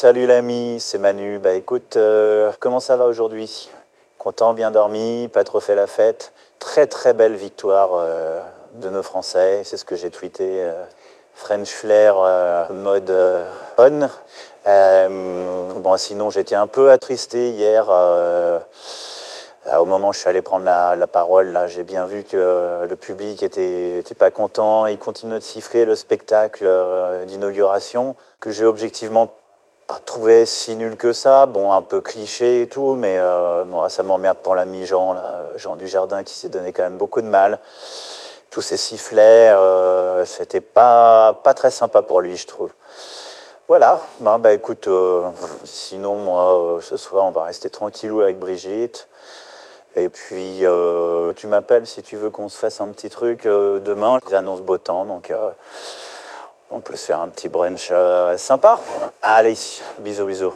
Salut l'ami, c'est Manu. Bah écoute, euh, comment ça va aujourd'hui? Content, bien dormi, pas trop fait la fête. Très très belle victoire euh, de nos Français, c'est ce que j'ai tweeté. euh, French Flair mode on. Bon, sinon j'étais un peu attristé hier. au moment où je suis allé prendre la, parole, là, j'ai bien vu que le public était, pas content. Il continue de siffler le spectacle d'inauguration que j'ai objectivement pas trouvé si nul que ça. Bon, un peu cliché et tout, mais euh, bon, ça m'emmerde pour l'ami Jean, là, Jean Dujardin, qui s'est donné quand même beaucoup de mal. Tous ces sifflets, euh, c'était pas, pas très sympa pour lui, je trouve. Voilà, bah écoute, euh, sinon, moi, ce soir, on va rester tranquillou avec Brigitte. Et puis, tu m'appelles si tu veux qu'on se fasse un petit truc demain. J'annonce beau temps, donc on peut se faire un petit brunch euh, sympa. Allez, bisous, bisous.